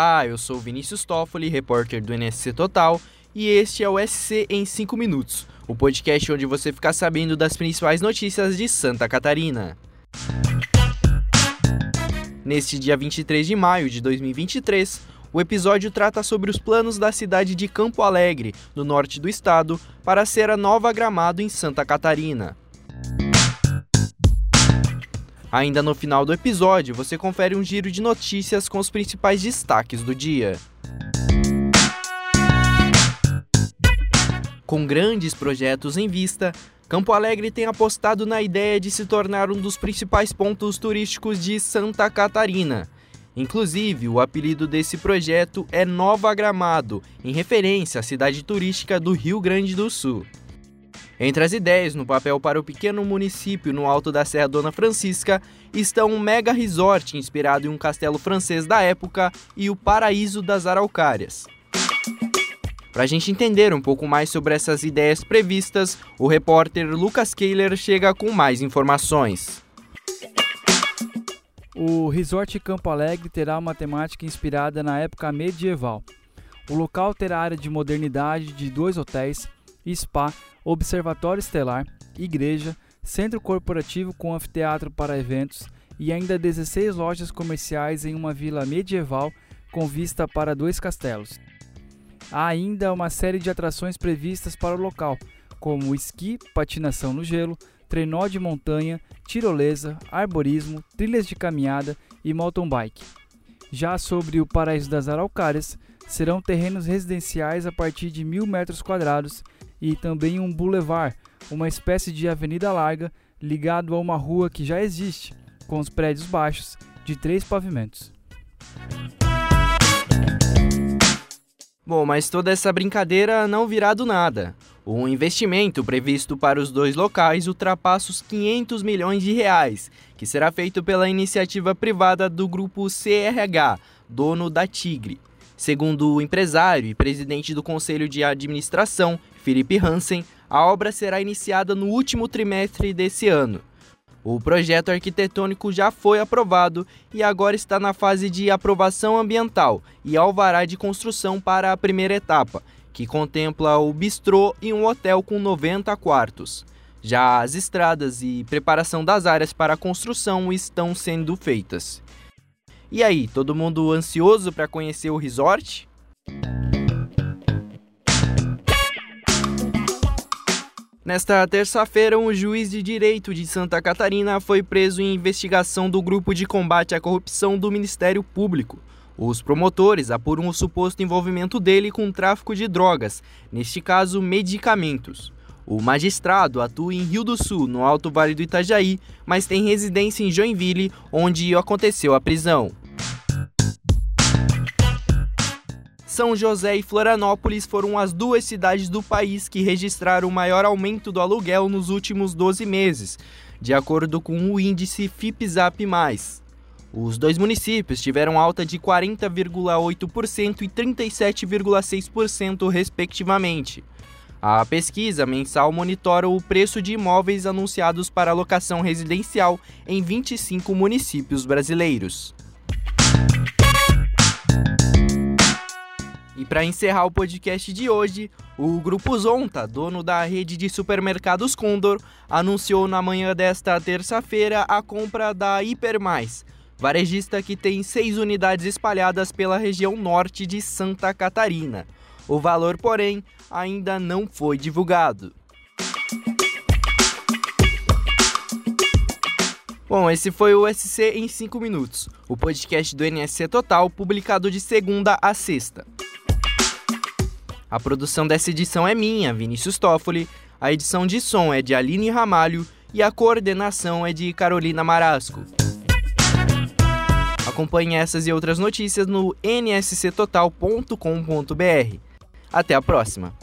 Olá, eu sou Vinícius Toffoli, repórter do NSC Total, e este é o SC em 5 minutos, o podcast onde você fica sabendo das principais notícias de Santa Catarina. Neste dia 23 de maio de 2023, o episódio trata sobre os planos da cidade de Campo Alegre, no norte do estado, para ser a nova Gramado em Santa Catarina. Ainda no final do episódio, você confere um giro de notícias com os principais destaques do dia. Com grandes projetos em vista, Campo Alegre tem apostado na ideia de se tornar um dos principais pontos turísticos de Santa Catarina. Inclusive, o apelido desse projeto é Nova Gramado, em referência à cidade turística do Rio Grande do Sul. Entre as ideias no papel para o pequeno município no alto da Serra Dona Francisca estão um mega resort inspirado em um castelo francês da época e o Paraíso das Araucárias. Para a gente entender um pouco mais sobre essas ideias previstas, o repórter Lucas Kehler chega com mais informações. O Resort Campo Alegre terá uma temática inspirada na época medieval. O local terá área de modernidade de dois hotéis, spa, observatório estelar, igreja, centro corporativo com anfiteatro para eventos e ainda 16 lojas comerciais em uma vila medieval com vista para dois castelos. Há ainda uma série de atrações previstas para o local, como esqui, patinação no gelo, trenó de montanha, tirolesa, arborismo, trilhas de caminhada e mountain bike. Já sobre o Paraíso das Araucárias, serão terrenos residenciais a partir de mil metros quadrados e também um boulevard, uma espécie de avenida larga ligado a uma rua que já existe, com os prédios baixos de três pavimentos. Bom, mas toda essa brincadeira não virá do nada. O investimento previsto para os dois locais ultrapassa os 500 milhões de reais, que será feito pela iniciativa privada do grupo CRH, dono da Tigre. Segundo o empresário e presidente do Conselho de Administração, Felipe Hansen, a obra será iniciada no último trimestre desse ano. O projeto arquitetônico já foi aprovado e agora está na fase de aprovação ambiental e alvará de construção para a primeira etapa, que contempla o bistrô e um hotel com 90 quartos. Já as estradas e preparação das áreas para a construção estão sendo feitas. E aí, todo mundo ansioso para conhecer o resort? Nesta terça-feira, um juiz de direito de Santa Catarina foi preso em investigação do grupo de combate à corrupção do Ministério Público. Os promotores apuram o suposto envolvimento dele com tráfico de drogas, neste caso, medicamentos. O magistrado atua em Rio do Sul, no Alto Vale do Itajaí, mas tem residência em Joinville, onde aconteceu a prisão. São José e Florianópolis foram as duas cidades do país que registraram o maior aumento do aluguel nos últimos 12 meses, de acordo com o índice FIPZAP+. Os dois municípios tiveram alta de 40,8% e 37,6%, respectivamente. A pesquisa mensal monitora o preço de imóveis anunciados para locação residencial em 25 municípios brasileiros. E para encerrar o podcast de hoje, o Grupo Zonta, dono da rede de supermercados Condor, anunciou na manhã desta terça-feira a compra da Hipermais, varejista que tem seis unidades espalhadas pela região norte de Santa Catarina. O valor, porém, ainda não foi divulgado. Bom, esse foi o SC em 5 minutos, o podcast do NSC Total, publicado de segunda a sexta. A produção dessa edição é minha, Vinícius Toffoli, a edição de som é de Aline Ramalho e a coordenação é de Carolina Marasco. Acompanhe essas e outras notícias no nsctotal.com.br. Até a próxima!